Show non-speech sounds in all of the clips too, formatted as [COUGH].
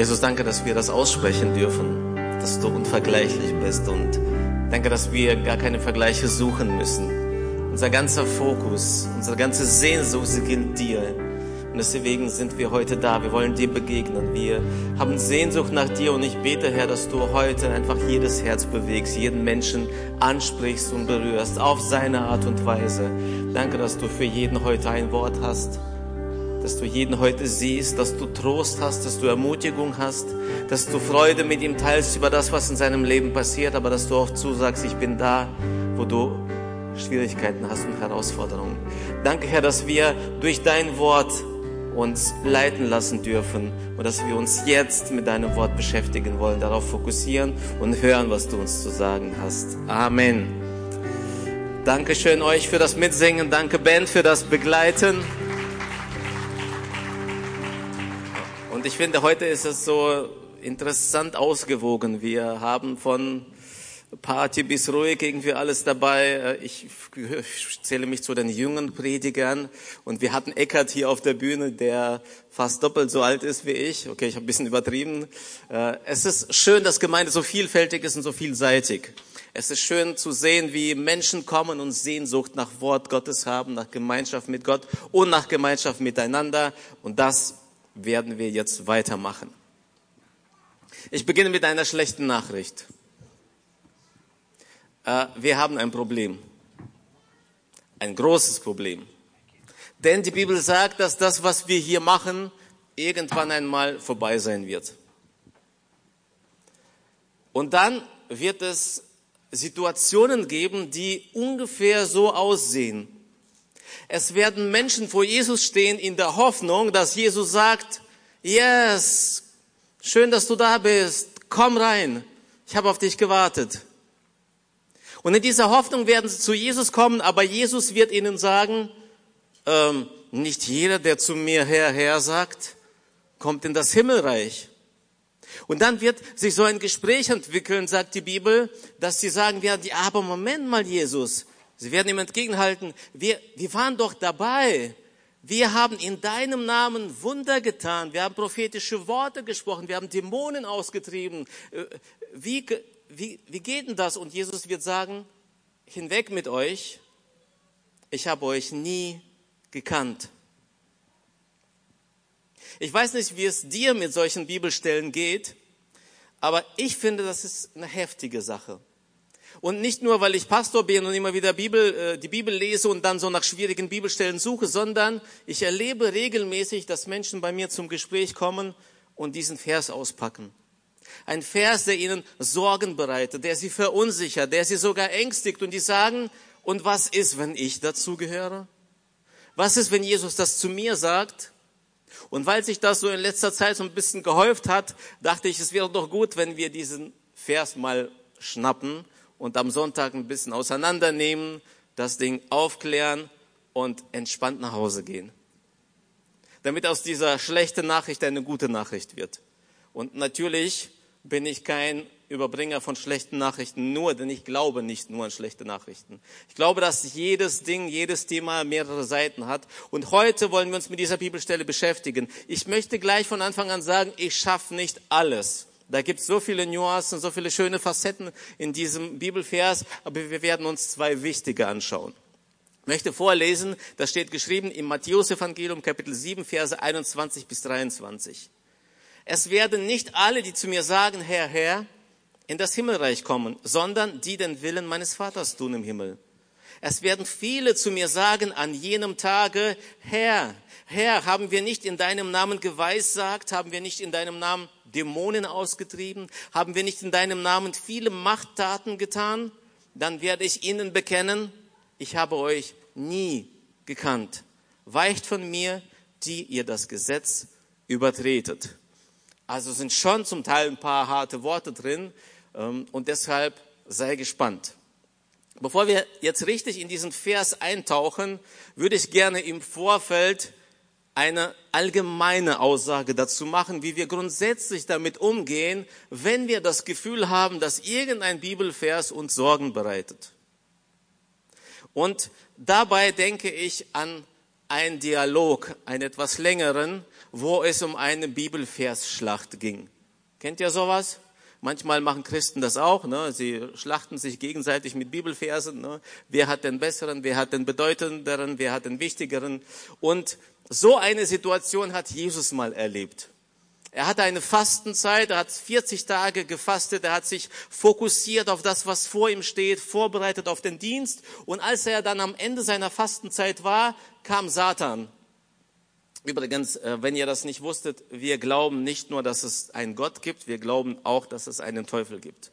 Jesus, danke, dass wir das aussprechen dürfen, dass du unvergleichlich bist und danke, dass wir gar keine Vergleiche suchen müssen. Unser ganzer Fokus, unsere ganze Sehnsucht, gilt dir. Und deswegen sind wir heute da. Wir wollen dir begegnen. Wir haben Sehnsucht nach dir und ich bete, Herr, dass du heute einfach jedes Herz bewegst, jeden Menschen ansprichst und berührst auf seine Art und Weise. Danke, dass du für jeden heute ein Wort hast, dass du jeden heute siehst, dass du Trost hast, dass du Ermutigung hast, dass du Freude mit ihm teilst über das, was in seinem Leben passiert, aber dass du auch zusagst, ich bin da, wo du Schwierigkeiten hast und Herausforderungen. Danke, Herr, dass wir durch dein Wort uns leiten lassen dürfen und dass wir uns jetzt mit deinem Wort beschäftigen wollen, darauf fokussieren und hören, was du uns zu sagen hast. Amen. Dankeschön euch für das Mitsingen. Danke Ben für das Begleiten. Und ich finde, heute ist es so interessant ausgewogen. Wir haben von Party bis ruhig, irgendwie alles dabei. Ich zähle mich zu den jungen Predigern und wir hatten Eckert hier auf der Bühne, der fast doppelt so alt ist wie ich. Okay, ich habe ein bisschen übertrieben. Äh, es ist schön, dass Gemeinde so vielfältig ist und so vielseitig. Es ist schön zu sehen, wie Menschen kommen und Sehnsucht nach Wort Gottes haben, nach Gemeinschaft mit Gott und nach Gemeinschaft miteinander. Und das werden wir jetzt weitermachen. Ich beginne mit einer schlechten Nachricht. Äh, wir haben ein Problem. Ein großes Problem. Denn die Bibel sagt, dass das, was wir hier machen, irgendwann einmal vorbei sein wird. Und dann wird es Situationen geben, die ungefähr so aussehen. Es werden Menschen vor Jesus stehen in der Hoffnung, dass Jesus sagt, yes, schön, dass du da bist, komm rein, ich habe auf dich gewartet. Und in dieser Hoffnung werden sie zu Jesus kommen, aber Jesus wird ihnen sagen, ähm, nicht jeder, der zu mir Herr, Herr sagt, kommt in das Himmelreich. Und dann wird sich so ein Gespräch entwickeln, sagt die Bibel, dass sie sagen werden, ja, aber Moment mal, Jesus. Sie werden ihm entgegenhalten, wir, wir waren doch dabei. Wir haben in deinem Namen Wunder getan. Wir haben prophetische Worte gesprochen. Wir haben Dämonen ausgetrieben. Äh, wie, wie, wie geht denn das? Und Jesus wird sagen, hinweg mit euch, ich habe euch nie gekannt. Ich weiß nicht, wie es dir mit solchen Bibelstellen geht, aber ich finde, das ist eine heftige Sache. Und nicht nur, weil ich Pastor bin und immer wieder Bibel, äh, die Bibel lese und dann so nach schwierigen Bibelstellen suche, sondern ich erlebe regelmäßig, dass Menschen bei mir zum Gespräch kommen und diesen Vers auspacken. Ein Vers, der ihnen Sorgen bereitet, der sie verunsichert, der sie sogar ängstigt und die sagen, und was ist, wenn ich dazu gehöre? Was ist, wenn Jesus das zu mir sagt? Und weil sich das so in letzter Zeit so ein bisschen gehäuft hat, dachte ich, es wäre doch gut, wenn wir diesen Vers mal schnappen und am Sonntag ein bisschen auseinandernehmen, das Ding aufklären und entspannt nach Hause gehen. Damit aus dieser schlechten Nachricht eine gute Nachricht wird. Und natürlich bin ich kein Überbringer von schlechten Nachrichten nur, denn ich glaube nicht nur an schlechte Nachrichten. Ich glaube, dass jedes Ding, jedes Thema mehrere Seiten hat. Und heute wollen wir uns mit dieser Bibelstelle beschäftigen. Ich möchte gleich von Anfang an sagen, ich schaffe nicht alles. Da gibt es so viele Nuancen, so viele schöne Facetten in diesem Bibelvers, aber wir werden uns zwei wichtige anschauen. Ich möchte vorlesen, das steht geschrieben im Matthäus-Evangelium, Kapitel 7, Verse 21 bis 23. Es werden nicht alle, die zu mir sagen, Herr, Herr, in das Himmelreich kommen, sondern die den Willen meines Vaters tun im Himmel. Es werden viele zu mir sagen an jenem Tage, Herr, Herr, haben wir nicht in deinem Namen geweissagt, haben wir nicht in deinem Namen Dämonen ausgetrieben, haben wir nicht in deinem Namen viele Machttaten getan? Dann werde ich ihnen bekennen, ich habe euch nie gekannt. Weicht von mir, die ihr das Gesetz übertretet. Also sind schon zum Teil ein paar harte Worte drin ähm, und deshalb sei gespannt. Bevor wir jetzt richtig in diesen Vers eintauchen, würde ich gerne im Vorfeld eine allgemeine Aussage dazu machen, wie wir grundsätzlich damit umgehen, wenn wir das Gefühl haben, dass irgendein Bibelvers uns Sorgen bereitet. Und dabei denke ich an einen Dialog, einen etwas längeren, wo es um eine Bibelversschlacht ging. Kennt ihr sowas? Manchmal machen Christen das auch. Ne? Sie schlachten sich gegenseitig mit Bibelversen. Ne? Wer hat den besseren, wer hat den bedeutenderen, wer hat den wichtigeren. Und so eine Situation hat Jesus mal erlebt. Er hatte eine Fastenzeit, er hat 40 Tage gefastet, er hat sich fokussiert auf das, was vor ihm steht, vorbereitet auf den Dienst. Und als er dann am Ende seiner Fastenzeit war, kam Satan. Übrigens, äh, wenn ihr das nicht wusstet, wir glauben nicht nur, dass es einen Gott gibt, wir glauben auch, dass es einen Teufel gibt.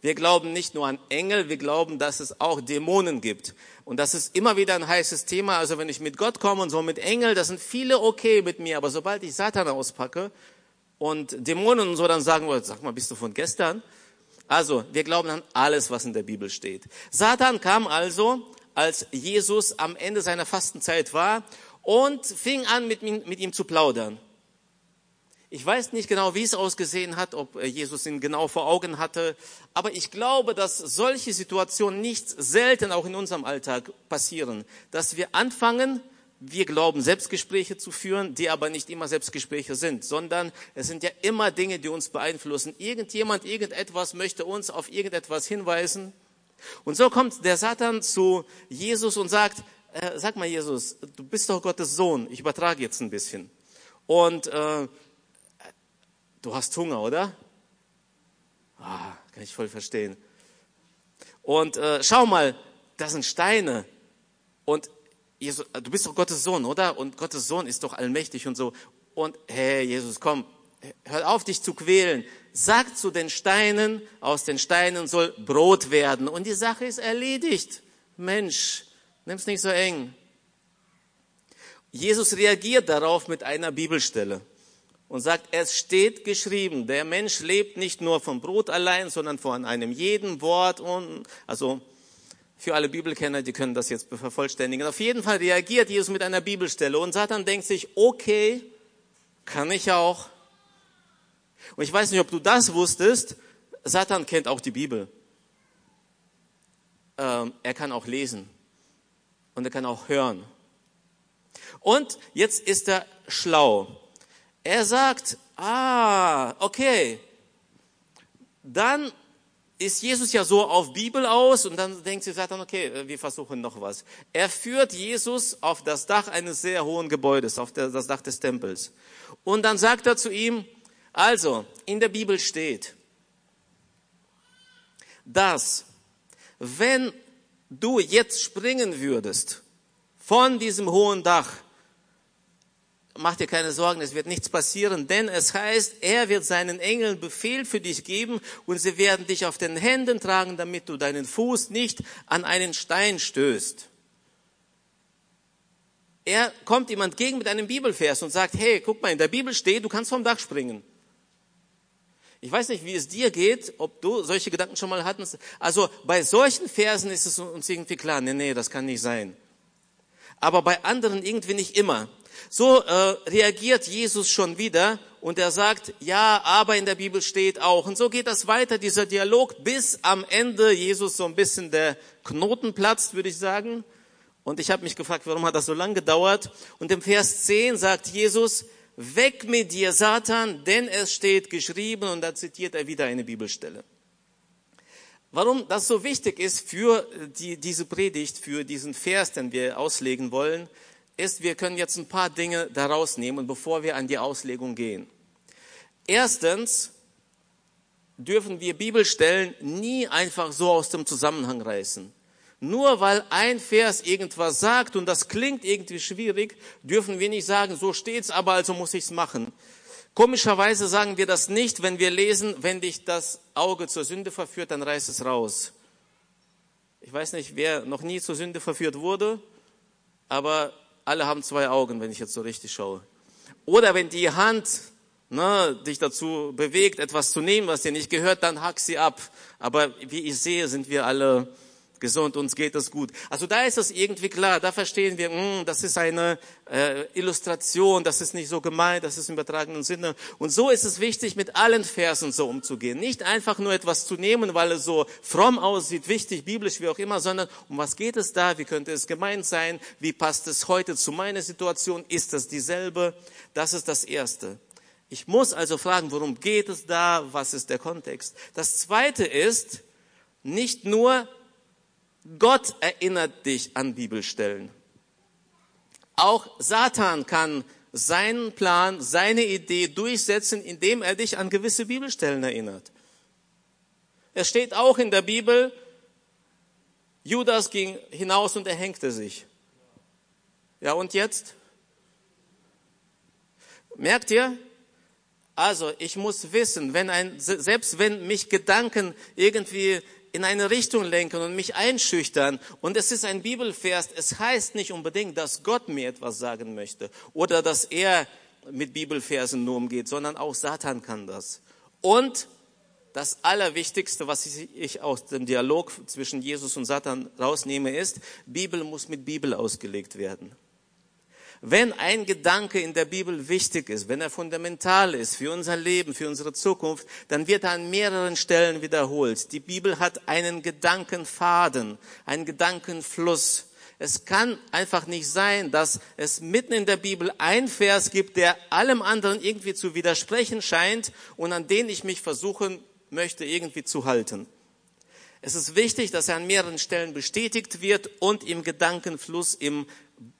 Wir glauben nicht nur an Engel, wir glauben, dass es auch Dämonen gibt. Und das ist immer wieder ein heißes Thema. Also wenn ich mit Gott komme und so mit Engel, das sind viele okay mit mir. Aber sobald ich Satan auspacke und Dämonen und so, dann sagen wir, sag mal, bist du von gestern? Also, wir glauben an alles, was in der Bibel steht. Satan kam also, als Jesus am Ende seiner Fastenzeit war und fing an, mit, mit ihm zu plaudern. Ich weiß nicht genau, wie es ausgesehen hat, ob äh, Jesus ihn genau vor Augen hatte, aber ich glaube, dass solche Situationen nicht selten auch in unserem Alltag passieren, dass wir anfangen, wir glauben, Selbstgespräche zu führen, die aber nicht immer Selbstgespräche sind, sondern es sind ja immer Dinge, die uns beeinflussen. Irgendjemand, irgendetwas möchte uns auf irgendetwas hinweisen. Und so kommt der Satan zu Jesus und sagt, äh, sag mal Jesus, du bist doch Gottes Sohn. Ich übertrage jetzt ein bisschen. Und äh, du hast Hunger, oder? Ah, kann ich voll verstehen. Und äh, schau mal, das sind Steine. Und Jesus, du bist doch Gottes Sohn, oder? Und Gottes Sohn ist doch allmächtig und so. Und hey, Jesus, komm, hör auf, dich zu quälen. Sag zu den Steinen, aus den Steinen soll Brot werden. Und die Sache ist erledigt. Mensch, nimm's nicht so eng. Jesus reagiert darauf mit einer Bibelstelle und sagt, es steht geschrieben, der Mensch lebt nicht nur vom Brot allein, sondern von einem jeden Wort und, also, für alle Bibelkenner, die können das jetzt vervollständigen. Auf jeden Fall reagiert Jesus mit einer Bibelstelle und Satan denkt sich, okay, kann ich auch. Und ich weiß nicht, ob du das wusstest, Satan kennt auch die Bibel. Ähm, er kann auch lesen und er kann auch hören. Und jetzt ist er schlau. Er sagt, ah, okay, dann ist Jesus ja so auf Bibel aus und dann denkt sich Satan, okay, wir versuchen noch was. Er führt Jesus auf das Dach eines sehr hohen Gebäudes, auf das Dach des Tempels. Und dann sagt er zu ihm, also, in der Bibel steht, dass wenn du jetzt springen würdest von diesem hohen Dach, mach dir keine Sorgen, es wird nichts passieren, denn es heißt, er wird seinen Engeln Befehl für dich geben und sie werden dich auf den Händen tragen, damit du deinen Fuß nicht an einen Stein stößt. Er kommt ihm entgegen mit einem Bibelvers und sagt, hey, guck mal, in der Bibel steht, du kannst vom Dach springen. Ich weiß nicht, wie es dir geht, ob du solche Gedanken schon mal hattest. Also bei solchen Versen ist es uns irgendwie klar, nee, nee, das kann nicht sein. Aber bei anderen irgendwie nicht immer. So äh, reagiert Jesus schon wieder und er sagt, ja, aber in der Bibel steht auch. Und so geht das weiter, dieser Dialog, bis am Ende Jesus so ein bisschen der Knoten platzt, würde ich sagen. Und ich habe mich gefragt, warum hat das so lange gedauert? Und im Vers 10 sagt Jesus, weg mit dir, Satan, denn es steht geschrieben, und da zitiert er wieder eine Bibelstelle. Warum das so wichtig ist für die, diese Predigt, für diesen Vers, den wir auslegen wollen, ist, wir können jetzt ein paar Dinge daraus nehmen, bevor wir an die Auslegung gehen. Erstens dürfen wir Bibelstellen nie einfach so aus dem Zusammenhang reißen. Nur weil ein Vers irgendwas sagt und das klingt irgendwie schwierig, dürfen wir nicht sagen, so steht's, aber also muss ich's machen. Komischerweise sagen wir das nicht, wenn wir lesen, wenn dich das Auge zur Sünde verführt, dann reiß es raus. Ich weiß nicht, wer noch nie zur Sünde verführt wurde, aber alle haben zwei Augen, wenn ich jetzt so richtig schaue. Oder wenn die Hand ne, dich dazu bewegt, etwas zu nehmen, was dir nicht gehört, dann hack sie ab. Aber wie ich sehe, sind wir alle gesund, uns geht es gut. Also da ist es irgendwie klar, da verstehen wir, mh, hm, das ist eine äh, Illustration, das ist nicht so gemeint, das ist im übertragenen Sinne. Und so ist es wichtig, mit allen Versen so umzugehen. Nicht einfach nur etwas zu nehmen, weil es so fromm aussieht, wichtig, biblisch, wie auch immer, sondern um was geht es da, wie könnte es gemeint sein, wie passt es heute zu meiner Situation, ist das dieselbe? Das ist das Erste. Ich muss also fragen, worum geht es da, was ist der Kontext? Das Zweite ist, nicht nur Gott erinnert dich an Bibelstellen. Auch Satan kann seinen Plan, seine Idee durchsetzen, indem er dich an gewisse Bibelstellen erinnert. Es steht auch in der Bibel, Judas ging hinaus und erhängte sich. Ja, und jetzt? Merkt ihr? Also, ich muss wissen, wenn ein, selbst wenn mich Gedanken irgendwie in eine Richtung lenken und mich einschüchtern. Und es ist ein Bibelvers. Es heißt nicht unbedingt, dass Gott mir etwas sagen möchte oder dass er mit Bibelversen nur umgeht, sondern auch Satan kann das. Und das Allerwichtigste, was ich aus dem Dialog zwischen Jesus und Satan rausnehme, ist, Bibel muss mit Bibel ausgelegt werden. Wenn ein Gedanke in der Bibel wichtig ist, wenn er fundamental ist für unser Leben, für unsere Zukunft, dann wird er an mehreren Stellen wiederholt. Die Bibel hat einen Gedankenfaden, einen Gedankenfluss. Es kann einfach nicht sein, dass es mitten in der Bibel ein Vers gibt, der allem anderen irgendwie zu widersprechen scheint und an den ich mich versuchen möchte, irgendwie zu halten. Es ist wichtig, dass er an mehreren Stellen bestätigt wird und im Gedankenfluss, im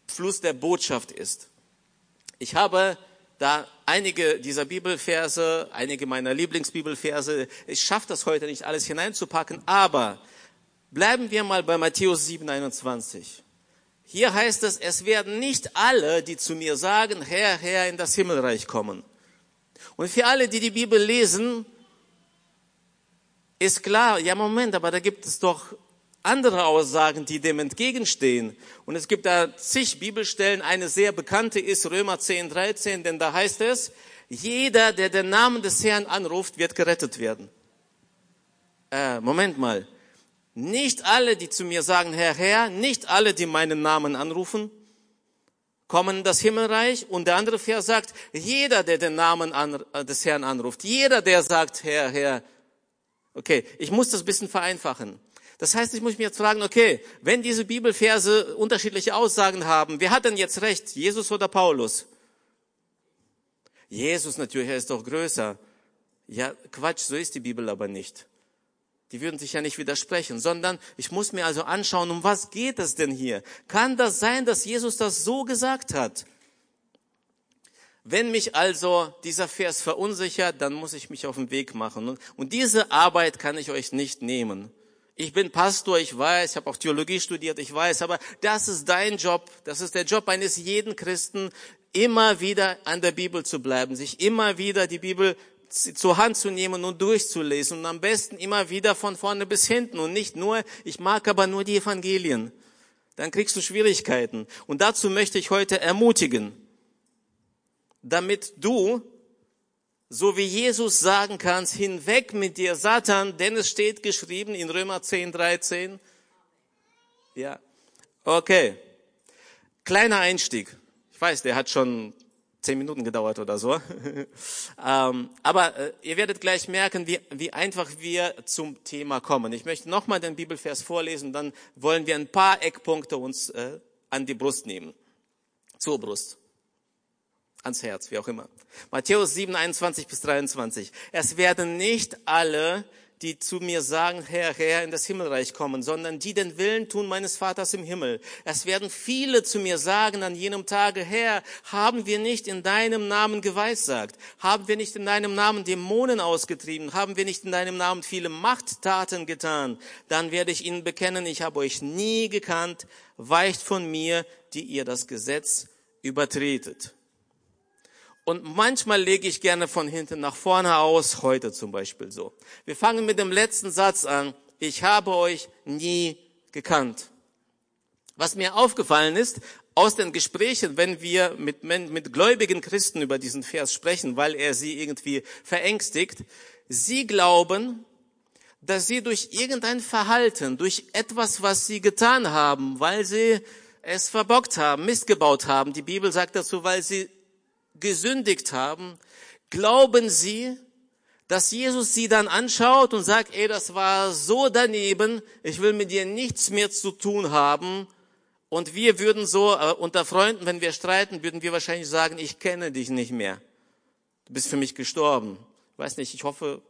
Fluss der Botschaft ist. Ich habe da einige dieser Bibelverse, einige meiner Lieblingsbibelverse. Ich schaffe das heute nicht alles hineinzupacken, aber bleiben wir mal bei Matthäus 7, 21. Hier heißt es, es werden nicht alle, die zu mir sagen, Herr, Herr, in das Himmelreich kommen. Und für alle, die die Bibel lesen, ist klar, ja Moment, aber da gibt es doch andere Aussagen, die dem entgegenstehen. Und es gibt da zig Bibelstellen. Eine sehr bekannte ist Römer 10, 13, denn da heißt es, jeder, der den Namen des Herrn anruft, wird gerettet werden. Äh, Moment mal. Nicht alle, die zu mir sagen, Herr, Herr, nicht alle, die meinen Namen anrufen, kommen in das Himmelreich. Und der andere Vers sagt, jeder, der den Namen an, äh, des Herrn anruft, jeder, der sagt, Herr, Herr. Okay, ich muss das bisschen vereinfachen. Das heißt, ich muss mich jetzt fragen, okay, wenn diese Bibelverse unterschiedliche Aussagen haben, wer hat denn jetzt recht, Jesus oder Paulus? Jesus natürlich, er ist doch größer. Ja, Quatsch, so ist die Bibel aber nicht. Die würden sich ja nicht widersprechen, sondern ich muss mir also anschauen, um was geht es denn hier? Kann das sein, dass Jesus das so gesagt hat? Wenn mich also dieser Vers verunsichert, dann muss ich mich auf den Weg machen. Und diese Arbeit kann ich euch nicht nehmen. Ich bin Pastor, ich weiß, ich habe auch Theologie studiert, ich weiß, aber das ist dein Job, das ist der Job eines jeden Christen, immer wieder an der Bibel zu bleiben, sich immer wieder die Bibel zur Hand zu nehmen und durchzulesen und am besten immer wieder von vorne bis hinten und nicht nur, ich mag aber nur die Evangelien. Dann kriegst du Schwierigkeiten. Und dazu möchte ich heute ermutigen, damit du so wie Jesus sagen kannst, hinweg mit dir, Satan, denn es steht geschrieben in Römer 10, 13. Ja. Okay. Kleiner Einstieg. Ich weiß, der hat schon zehn Minuten gedauert oder so. [LAUGHS] ähm, aber äh, ihr werdet gleich merken, wie, wie einfach wir zum Thema kommen. Ich möchte nochmal den Bibelvers vorlesen, dann wollen wir ein paar Eckpunkte uns äh, an die Brust nehmen. Zur Brust ans Herz, wie auch immer. Matthäus 7, 21 bis 23. Es werden nicht alle, die zu mir sagen, Herr, Herr, in das Himmelreich kommen, sondern die den Willen tun meines Vaters im Himmel. Es werden viele zu mir sagen an jenem Tage, Herr, haben wir nicht in deinem Namen geweissagt? Haben wir nicht in deinem Namen Dämonen ausgetrieben? Haben wir nicht in deinem Namen viele Machttaten getan? Dann werde ich ihnen bekennen, ich habe euch nie gekannt, weicht von mir, die ihr das Gesetz übertretet. Und manchmal lege ich gerne von hinten nach vorne aus, heute zum Beispiel so. Wir fangen mit dem letzten Satz an. Ich habe euch nie gekannt. Was mir aufgefallen ist, aus den Gesprächen, wenn wir mit, mit gläubigen Christen über diesen Vers sprechen, weil er sie irgendwie verängstigt, sie glauben, dass sie durch irgendein Verhalten, durch etwas, was sie getan haben, weil sie es verbockt haben, missgebaut haben, die Bibel sagt dazu, weil sie gesündigt haben, glauben sie, dass Jesus sie dann anschaut und sagt, ey, das war so daneben, ich will mit dir nichts mehr zu tun haben. Und wir würden so äh, unter Freunden, wenn wir streiten, würden wir wahrscheinlich sagen, ich kenne dich nicht mehr. Du bist für mich gestorben. Ich weiß nicht, ich hoffe,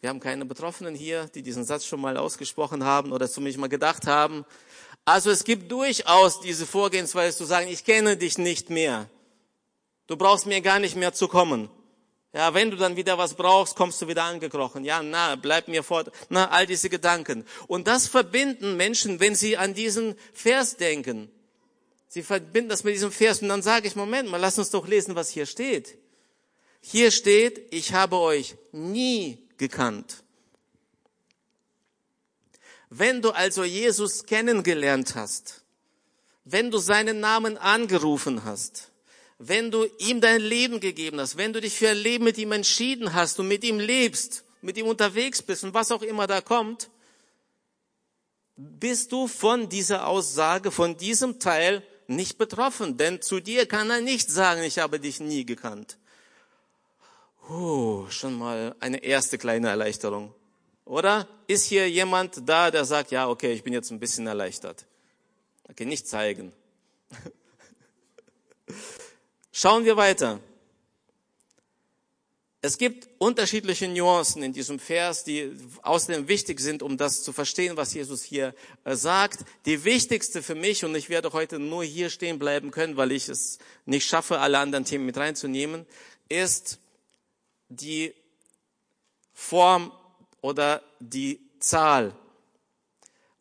wir haben keine Betroffenen hier, die diesen Satz schon mal ausgesprochen haben oder zumindest mal gedacht haben. Also es gibt durchaus diese Vorgehensweise zu sagen, ich kenne dich nicht mehr. Du brauchst mir gar nicht mehr zu kommen. Ja, wenn du dann wieder was brauchst, kommst du wieder angekrochen. Ja, na, bleib mir fort. Na, all diese Gedanken. Und das verbinden Menschen, wenn sie an diesen Vers denken. Sie verbinden das mit diesem Vers und dann sage ich, Moment mal, lass uns doch lesen, was hier steht. Hier steht, ich habe euch nie gekannt. Wenn du also Jesus kennengelernt hast, wenn du seinen Namen angerufen hast, wenn du ihm dein Leben gegeben hast, wenn du dich für ein Leben mit ihm entschieden hast und mit ihm lebst, mit ihm unterwegs bist und was auch immer da kommt, bist du von dieser Aussage, von diesem Teil nicht betroffen. Denn zu dir kann er nicht sagen, ich habe dich nie gekannt. Uh, schon mal eine erste kleine Erleichterung. Oder ist hier jemand da, der sagt, ja, okay, ich bin jetzt ein bisschen erleichtert. Okay, nicht zeigen. Schauen wir weiter. Es gibt unterschiedliche Nuancen in diesem Vers, die außerdem wichtig sind, um das zu verstehen, was Jesus hier äh, sagt. Die wichtigste für mich, und ich werde heute nur hier stehen bleiben können, weil ich es nicht schaffe, alle anderen Themen mit reinzunehmen, ist die Form oder die Zahl.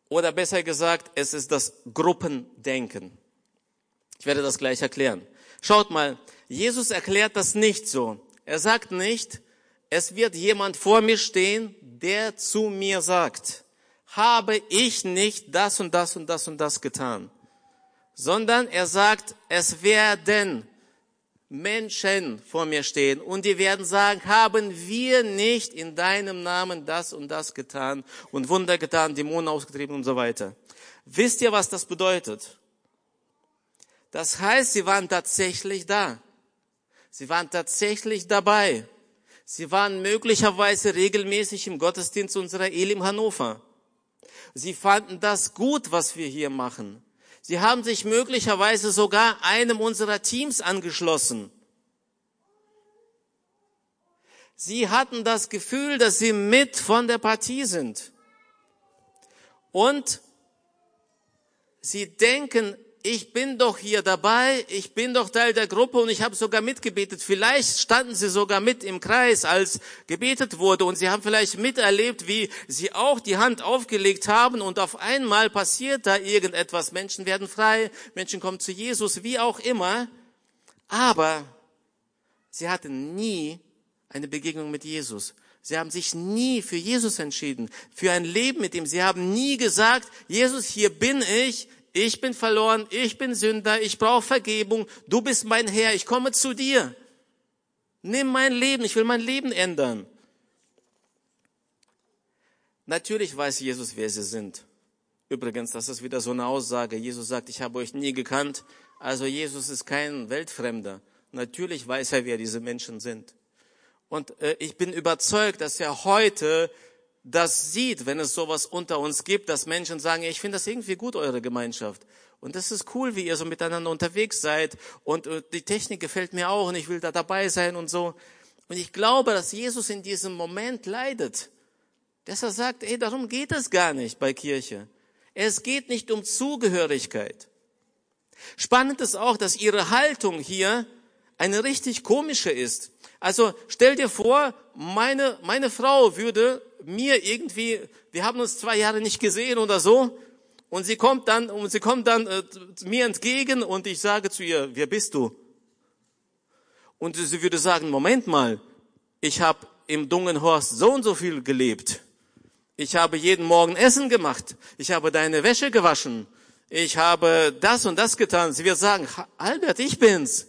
Oder besser gesagt, es ist das Gruppendenken. Ich werde das gleich erklären. Schaut mal, Jesus erklärt das nicht so. Er sagt nicht, es wird jemand vor mir stehen, der zu mir sagt, habe ich nicht das und das und das und das getan, sondern er sagt, es werden Menschen vor mir stehen und die werden sagen, haben wir nicht in deinem Namen das und das getan und Wunder getan, Dämonen ausgetrieben und so weiter. Wisst ihr, was das bedeutet? Das heißt, sie waren tatsächlich da. Sie waren tatsächlich dabei. Sie waren möglicherweise regelmäßig im Gottesdienst unserer Elim Hannover. Sie fanden das gut, was wir hier machen. Sie haben sich möglicherweise sogar einem unserer Teams angeschlossen. Sie hatten das Gefühl, dass sie mit von der Partie sind. Und sie denken ich bin doch hier dabei, ich bin doch Teil der Gruppe und ich habe sogar mitgebetet. Vielleicht standen sie sogar mit im Kreis, als gebetet wurde und sie haben vielleicht miterlebt, wie sie auch die Hand aufgelegt haben und auf einmal passiert da irgendetwas. Menschen werden frei, Menschen kommen zu Jesus, wie auch immer. Aber sie hatten nie eine Begegnung mit Jesus. Sie haben sich nie für Jesus entschieden, für ein Leben mit ihm. Sie haben nie gesagt, Jesus, hier bin ich, ich bin verloren, ich bin Sünder, ich brauche Vergebung, du bist mein Herr, ich komme zu dir. Nimm mein Leben, ich will mein Leben ändern. Natürlich weiß Jesus, wer sie sind. Übrigens, das ist wieder so eine Aussage. Jesus sagt, ich habe euch nie gekannt. Also Jesus ist kein Weltfremder. Natürlich weiß er, wer diese Menschen sind. Und äh, ich bin überzeugt, dass er heute das sieht, wenn es sowas unter uns gibt, dass Menschen sagen, ich finde das irgendwie gut, eure Gemeinschaft. Und das ist cool, wie ihr so miteinander unterwegs seid. Und äh, die Technik gefällt mir auch und ich will da dabei sein und so. Und ich glaube, dass Jesus in diesem Moment leidet. Dass er sagt, ey, darum geht es gar nicht bei Kirche. Es geht nicht um Zugehörigkeit. Spannend ist auch, dass ihre Haltung hier eine richtig komische ist. Also stell dir vor, meine, meine Frau würde mir irgendwie, wir haben uns zwei Jahre nicht gesehen oder so, und sie kommt dann, und sie kommt dann äh, mir entgegen und ich sage zu ihr, wer bist du? Und sie würde sagen, Moment mal, ich habe im Dungenhorst so und so viel gelebt. Ich habe jeden Morgen Essen gemacht. Ich habe deine Wäsche gewaschen. Ich habe das und das getan. Sie wird sagen, Albert, ich bin's.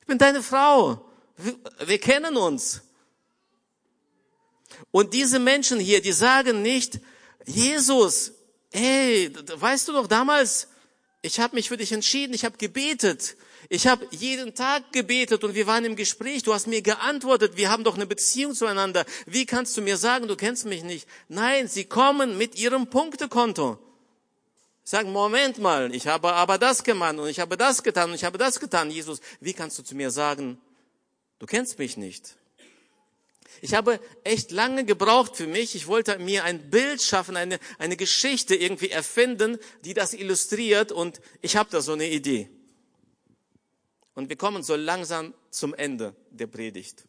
Ich bin deine Frau. Wir, wir kennen uns. Und diese Menschen hier, die sagen nicht, Jesus, hey, weißt du doch damals, ich habe mich für dich entschieden, ich habe gebetet. Ich habe jeden Tag gebetet und wir waren im Gespräch. Du hast mir geantwortet. Wir haben doch eine Beziehung zueinander. Wie kannst du mir sagen, du kennst mich nicht? Nein, sie kommen mit ihrem Punktekonto. Sagen, Moment mal, ich habe aber das gemacht und ich habe das getan und ich habe das getan. Jesus, wie kannst du zu mir sagen, du kennst mich nicht? Ich habe echt lange gebraucht für mich. Ich wollte mir ein Bild schaffen, eine, eine Geschichte irgendwie erfinden, die das illustriert und ich habe da so eine Idee. Und wir kommen so langsam zum Ende der Predigt.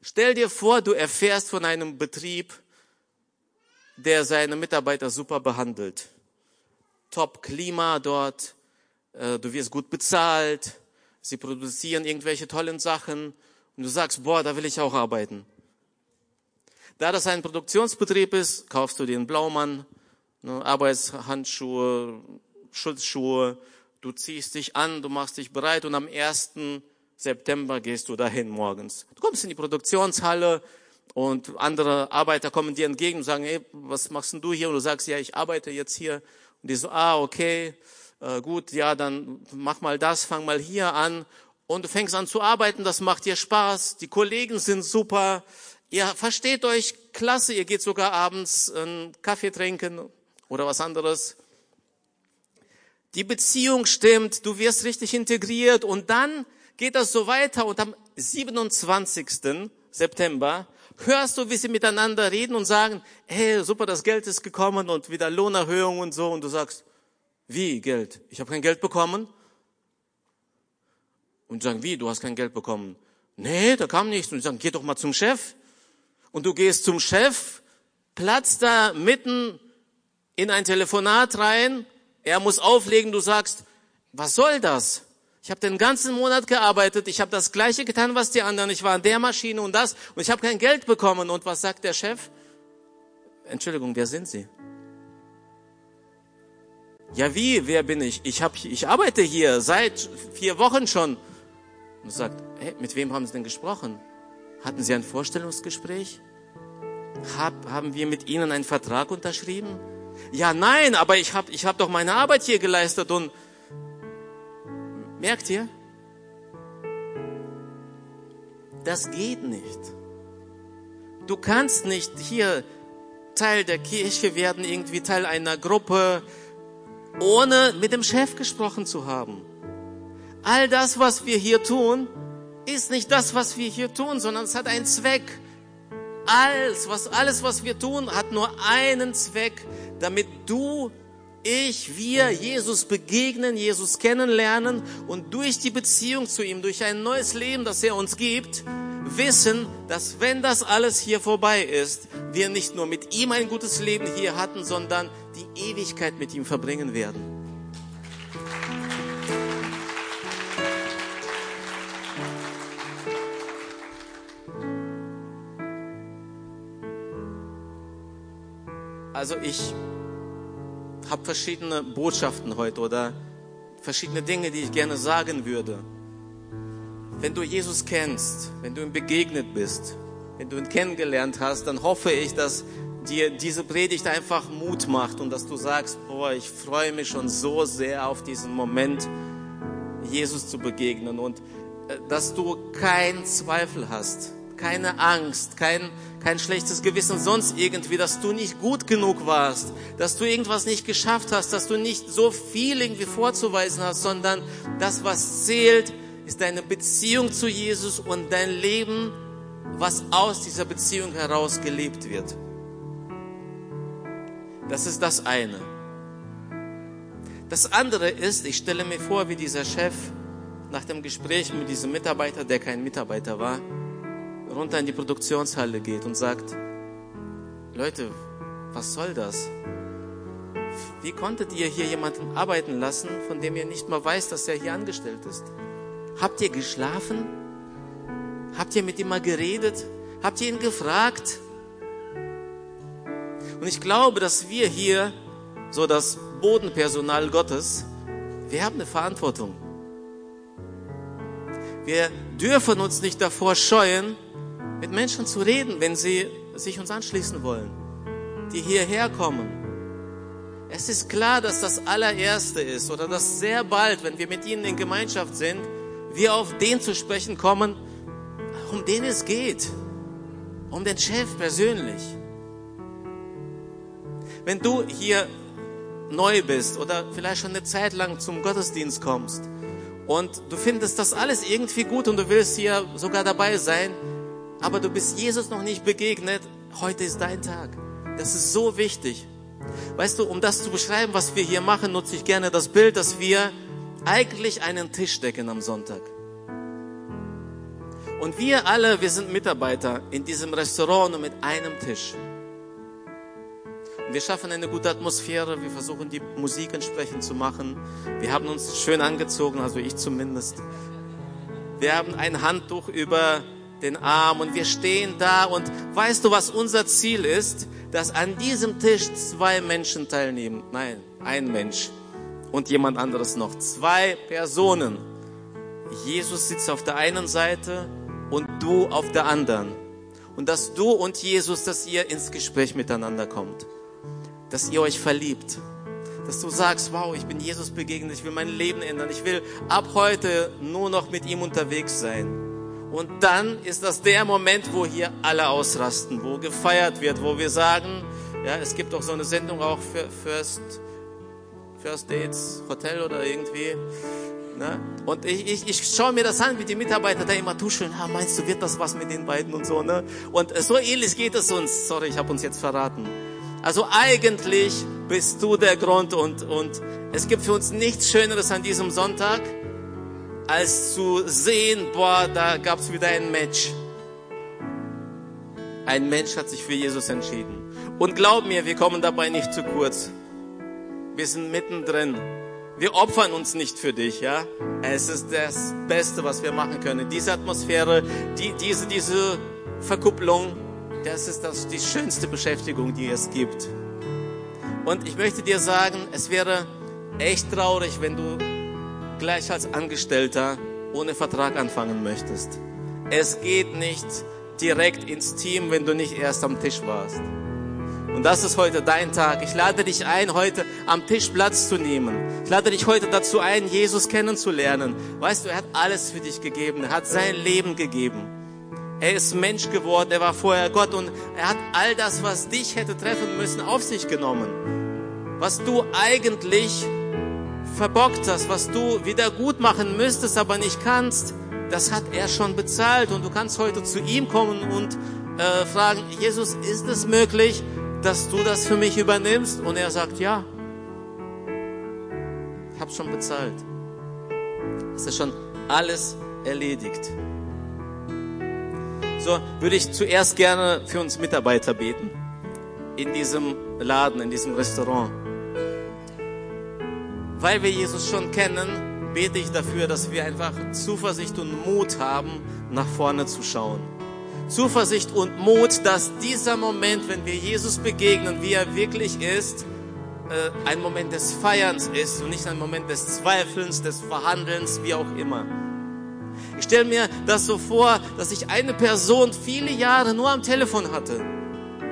Stell dir vor, du erfährst von einem Betrieb, der seine Mitarbeiter super behandelt. Top-Klima dort, äh, du wirst gut bezahlt, sie produzieren irgendwelche tollen Sachen und du sagst, boah, da will ich auch arbeiten. Da das ein Produktionsbetrieb ist, kaufst du den Blaumann, ne, Arbeitshandschuhe, Schutzschuhe, du ziehst dich an, du machst dich bereit und am 1. September gehst du dahin morgens. Du kommst in die Produktionshalle und andere Arbeiter kommen dir entgegen und sagen, hey, was machst denn du hier? Und du sagst, ja, ich arbeite jetzt hier und die so, ah, okay, äh, gut, ja, dann mach mal das, fang mal hier an. Und du fängst an zu arbeiten, das macht dir Spaß, die Kollegen sind super, ihr versteht euch klasse, ihr geht sogar abends einen Kaffee trinken oder was anderes. Die Beziehung stimmt, du wirst richtig integriert und dann geht das so weiter und am 27. September hörst du, wie sie miteinander reden und sagen, hey, super, das Geld ist gekommen und wieder Lohnerhöhung und so. Und du sagst, wie Geld? Ich habe kein Geld bekommen. Und sagen, wie, du hast kein Geld bekommen? Nee, da kam nichts. Und die sagen, geh doch mal zum Chef. Und du gehst zum Chef, platzt da mitten in ein Telefonat rein. Er muss auflegen, du sagst, was soll das? Ich habe den ganzen Monat gearbeitet, ich habe das gleiche getan, was die anderen. Ich war an der Maschine und das und ich habe kein Geld bekommen. Und was sagt der Chef? Entschuldigung, wer sind Sie? Ja, wie, wer bin ich? Ich, hab, ich arbeite hier seit vier Wochen schon. Und sagt, hey, mit wem haben Sie denn gesprochen? Hatten Sie ein Vorstellungsgespräch? Hab, haben wir mit Ihnen einen Vertrag unterschrieben? Ja, nein, aber ich habe ich hab doch meine Arbeit hier geleistet und Merkt ihr? Das geht nicht. Du kannst nicht hier Teil der Kirche werden, irgendwie Teil einer Gruppe, ohne mit dem Chef gesprochen zu haben. All das, was wir hier tun, ist nicht das, was wir hier tun, sondern es hat einen Zweck. Alles, was, alles, was wir tun, hat nur einen Zweck, damit du ich, wir Jesus begegnen, Jesus kennenlernen und durch die Beziehung zu ihm, durch ein neues Leben, das er uns gibt, wissen, dass wenn das alles hier vorbei ist, wir nicht nur mit ihm ein gutes Leben hier hatten, sondern die Ewigkeit mit ihm verbringen werden. Also ich habe verschiedene Botschaften heute oder verschiedene Dinge, die ich gerne sagen würde. Wenn du Jesus kennst, wenn du ihm begegnet bist, wenn du ihn kennengelernt hast, dann hoffe ich, dass dir diese Predigt einfach Mut macht und dass du sagst, boah, ich freue mich schon so sehr auf diesen Moment, Jesus zu begegnen und äh, dass du keinen Zweifel hast, keine Angst, kein, kein schlechtes Gewissen, sonst irgendwie, dass du nicht gut genug warst, dass du irgendwas nicht geschafft hast, dass du nicht so viel irgendwie vorzuweisen hast, sondern das, was zählt, ist deine Beziehung zu Jesus und dein Leben, was aus dieser Beziehung heraus gelebt wird. Das ist das eine. Das andere ist, ich stelle mir vor, wie dieser Chef nach dem Gespräch mit diesem Mitarbeiter, der kein Mitarbeiter war, runter in die Produktionshalle geht und sagt, Leute, was soll das? Wie konntet ihr hier jemanden arbeiten lassen, von dem ihr nicht mal weiß, dass er hier angestellt ist? Habt ihr geschlafen? Habt ihr mit ihm mal geredet? Habt ihr ihn gefragt? Und ich glaube, dass wir hier, so das Bodenpersonal Gottes, wir haben eine Verantwortung. Wir dürfen uns nicht davor scheuen, mit Menschen zu reden, wenn sie sich uns anschließen wollen, die hierher kommen. Es ist klar, dass das allererste ist oder dass sehr bald, wenn wir mit ihnen in Gemeinschaft sind, wir auf den zu sprechen kommen, um den es geht, um den Chef persönlich. Wenn du hier neu bist oder vielleicht schon eine Zeit lang zum Gottesdienst kommst und du findest das alles irgendwie gut und du willst hier sogar dabei sein, aber du bist Jesus noch nicht begegnet, heute ist dein Tag. Das ist so wichtig. Weißt du, um das zu beschreiben, was wir hier machen, nutze ich gerne das Bild, dass wir eigentlich einen Tisch decken am Sonntag. Und wir alle, wir sind Mitarbeiter in diesem Restaurant und mit einem Tisch. Wir schaffen eine gute Atmosphäre, wir versuchen die Musik entsprechend zu machen. Wir haben uns schön angezogen, also ich zumindest. Wir haben ein Handtuch über den Arm und wir stehen da und weißt du, was unser Ziel ist? Dass an diesem Tisch zwei Menschen teilnehmen. Nein, ein Mensch und jemand anderes noch. Zwei Personen. Jesus sitzt auf der einen Seite und du auf der anderen. Und dass du und Jesus, dass ihr ins Gespräch miteinander kommt. Dass ihr euch verliebt. Dass du sagst, wow, ich bin Jesus begegnet, ich will mein Leben ändern. Ich will ab heute nur noch mit ihm unterwegs sein. Und dann ist das der Moment, wo hier alle ausrasten, wo gefeiert wird, wo wir sagen, ja, es gibt auch so eine Sendung auch für First, First Dates, Hotel oder irgendwie. Ne? Und ich, ich, ich schaue mir das an, wie die Mitarbeiter da immer tuscheln, ha, meinst du, wird das was mit den beiden und so. Ne? Und so ähnlich geht es uns. Sorry, ich habe uns jetzt verraten. Also eigentlich bist du der Grund und, und es gibt für uns nichts Schöneres an diesem Sonntag, als zu sehen, boah, da gab es wieder ein Match. Ein Mensch hat sich für Jesus entschieden. Und glaub mir, wir kommen dabei nicht zu kurz. Wir sind mittendrin. Wir opfern uns nicht für dich, ja. Es ist das Beste, was wir machen können. Diese Atmosphäre, die, diese, diese Verkupplung, das ist das, die schönste Beschäftigung, die es gibt. Und ich möchte dir sagen, es wäre echt traurig, wenn du gleich als Angestellter ohne Vertrag anfangen möchtest. Es geht nicht direkt ins Team, wenn du nicht erst am Tisch warst. Und das ist heute dein Tag. Ich lade dich ein, heute am Tisch Platz zu nehmen. Ich lade dich heute dazu ein, Jesus kennenzulernen. Weißt du, er hat alles für dich gegeben. Er hat sein Leben gegeben. Er ist Mensch geworden. Er war vorher Gott und er hat all das, was dich hätte treffen müssen, auf sich genommen. Was du eigentlich verbockt hast, was du wieder gut machen müsstest, aber nicht kannst, das hat er schon bezahlt und du kannst heute zu ihm kommen und äh, fragen, Jesus, ist es möglich, dass du das für mich übernimmst? Und er sagt, ja, ich habe schon bezahlt. Es ist schon alles erledigt. So würde ich zuerst gerne für uns Mitarbeiter beten in diesem Laden, in diesem Restaurant. Weil wir Jesus schon kennen, bete ich dafür, dass wir einfach Zuversicht und Mut haben, nach vorne zu schauen. Zuversicht und Mut, dass dieser Moment, wenn wir Jesus begegnen, wie er wirklich ist, äh, ein Moment des Feierns ist und nicht ein Moment des Zweifelns, des Verhandelns, wie auch immer. Ich stelle mir das so vor, dass ich eine Person viele Jahre nur am Telefon hatte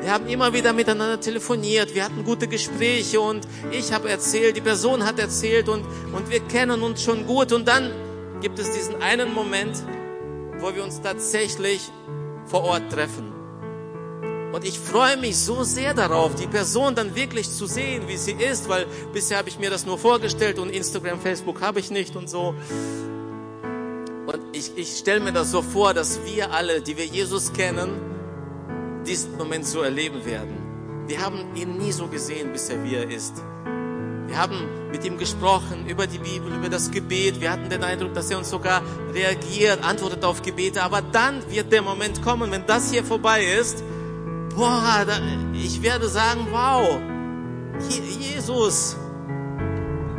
wir haben immer wieder miteinander telefoniert, wir hatten gute Gespräche und ich habe erzählt, die Person hat erzählt und, und wir kennen uns schon gut. Und dann gibt es diesen einen Moment, wo wir uns tatsächlich vor Ort treffen. Und ich freue mich so sehr darauf, die Person dann wirklich zu sehen, wie sie ist, weil bisher habe ich mir das nur vorgestellt und Instagram, Facebook habe ich nicht und so. Und ich, ich stelle mir das so vor, dass wir alle, die wir Jesus kennen, diesen Moment so erleben werden. Wir haben ihn nie so gesehen, bis er wie er ist. Wir haben mit ihm gesprochen über die Bibel, über das Gebet. Wir hatten den Eindruck, dass er uns sogar reagiert, antwortet auf Gebete. Aber dann wird der Moment kommen, wenn das hier vorbei ist. Boah, da, ich werde sagen, wow, Jesus.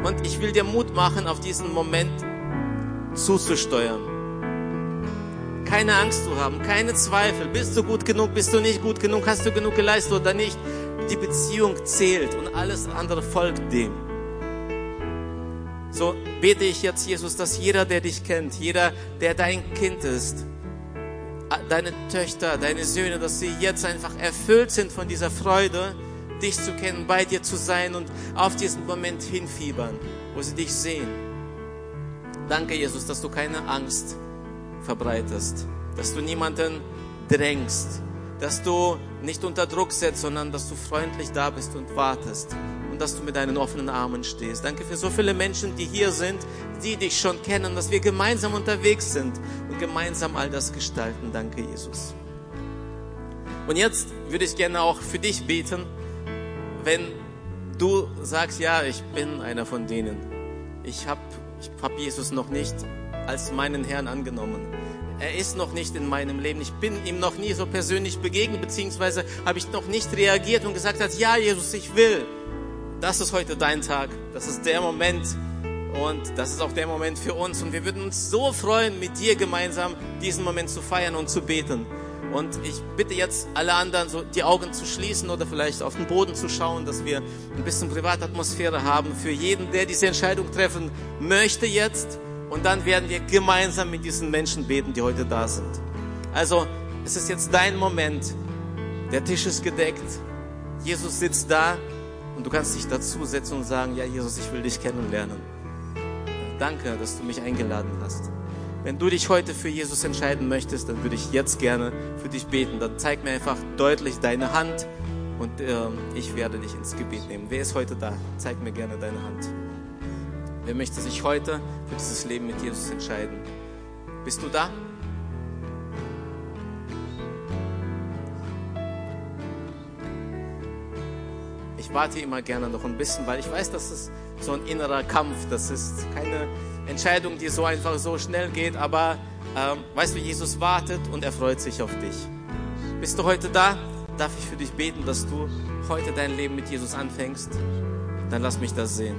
Und ich will dir Mut machen, auf diesen Moment zuzusteuern keine Angst zu haben, keine Zweifel. Bist du gut genug, bist du nicht gut genug, hast du genug geleistet oder nicht? Die Beziehung zählt und alles andere folgt dem. So bete ich jetzt, Jesus, dass jeder, der dich kennt, jeder, der dein Kind ist, deine Töchter, deine Söhne, dass sie jetzt einfach erfüllt sind von dieser Freude, dich zu kennen, bei dir zu sein und auf diesen Moment hinfiebern, wo sie dich sehen. Danke, Jesus, dass du keine Angst verbreitest, dass du niemanden drängst, dass du nicht unter Druck setzt, sondern dass du freundlich da bist und wartest und dass du mit deinen offenen Armen stehst. Danke für so viele Menschen, die hier sind, die dich schon kennen, dass wir gemeinsam unterwegs sind und gemeinsam all das gestalten. Danke, Jesus. Und jetzt würde ich gerne auch für dich beten, wenn du sagst, ja, ich bin einer von denen. Ich habe ich hab Jesus noch nicht als meinen Herrn angenommen. Er ist noch nicht in meinem Leben. Ich bin ihm noch nie so persönlich begegnet, beziehungsweise habe ich noch nicht reagiert und gesagt hat, ja, Jesus, ich will. Das ist heute dein Tag. Das ist der Moment. Und das ist auch der Moment für uns. Und wir würden uns so freuen, mit dir gemeinsam diesen Moment zu feiern und zu beten. Und ich bitte jetzt alle anderen, so die Augen zu schließen oder vielleicht auf den Boden zu schauen, dass wir ein bisschen Privatatmosphäre haben für jeden, der diese Entscheidung treffen möchte jetzt. Und dann werden wir gemeinsam mit diesen Menschen beten, die heute da sind. Also, es ist jetzt dein Moment. Der Tisch ist gedeckt. Jesus sitzt da und du kannst dich dazusetzen und sagen, ja, Jesus, ich will dich kennenlernen. Danke, dass du mich eingeladen hast. Wenn du dich heute für Jesus entscheiden möchtest, dann würde ich jetzt gerne für dich beten. Dann zeig mir einfach deutlich deine Hand und äh, ich werde dich ins Gebet nehmen. Wer ist heute da? Zeig mir gerne deine Hand. Wer möchte sich heute für dieses Leben mit Jesus entscheiden? Bist du da? Ich warte immer gerne noch ein bisschen, weil ich weiß, das ist so ein innerer Kampf. Das ist keine Entscheidung, die so einfach so schnell geht, aber ähm, weißt du, Jesus wartet und er freut sich auf dich. Bist du heute da? Darf ich für dich beten, dass du heute dein Leben mit Jesus anfängst? Dann lass mich das sehen.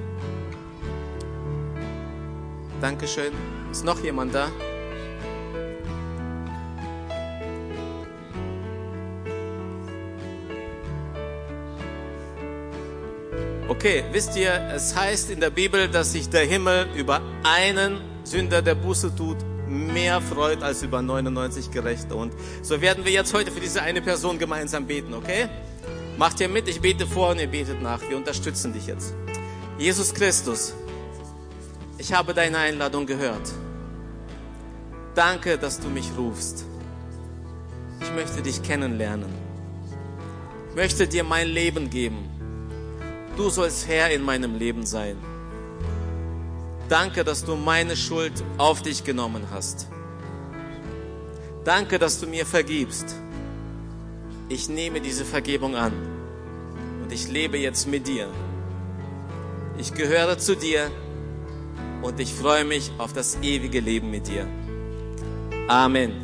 Dankeschön. Ist noch jemand da? Okay, wisst ihr, es heißt in der Bibel, dass sich der Himmel über einen Sünder, der Buße tut, mehr freut als über 99 Gerechte. Und so werden wir jetzt heute für diese eine Person gemeinsam beten, okay? Macht ihr mit, ich bete vor und ihr betet nach. Wir unterstützen dich jetzt. Jesus Christus, ich habe deine Einladung gehört. Danke, dass du mich rufst. Ich möchte dich kennenlernen. Ich möchte dir mein Leben geben. Du sollst Herr in meinem Leben sein. Danke, dass du meine Schuld auf dich genommen hast. Danke, dass du mir vergibst. Ich nehme diese Vergebung an und ich lebe jetzt mit dir. Ich gehöre zu dir und ich freue mich auf das ewige Leben mit dir. Amen.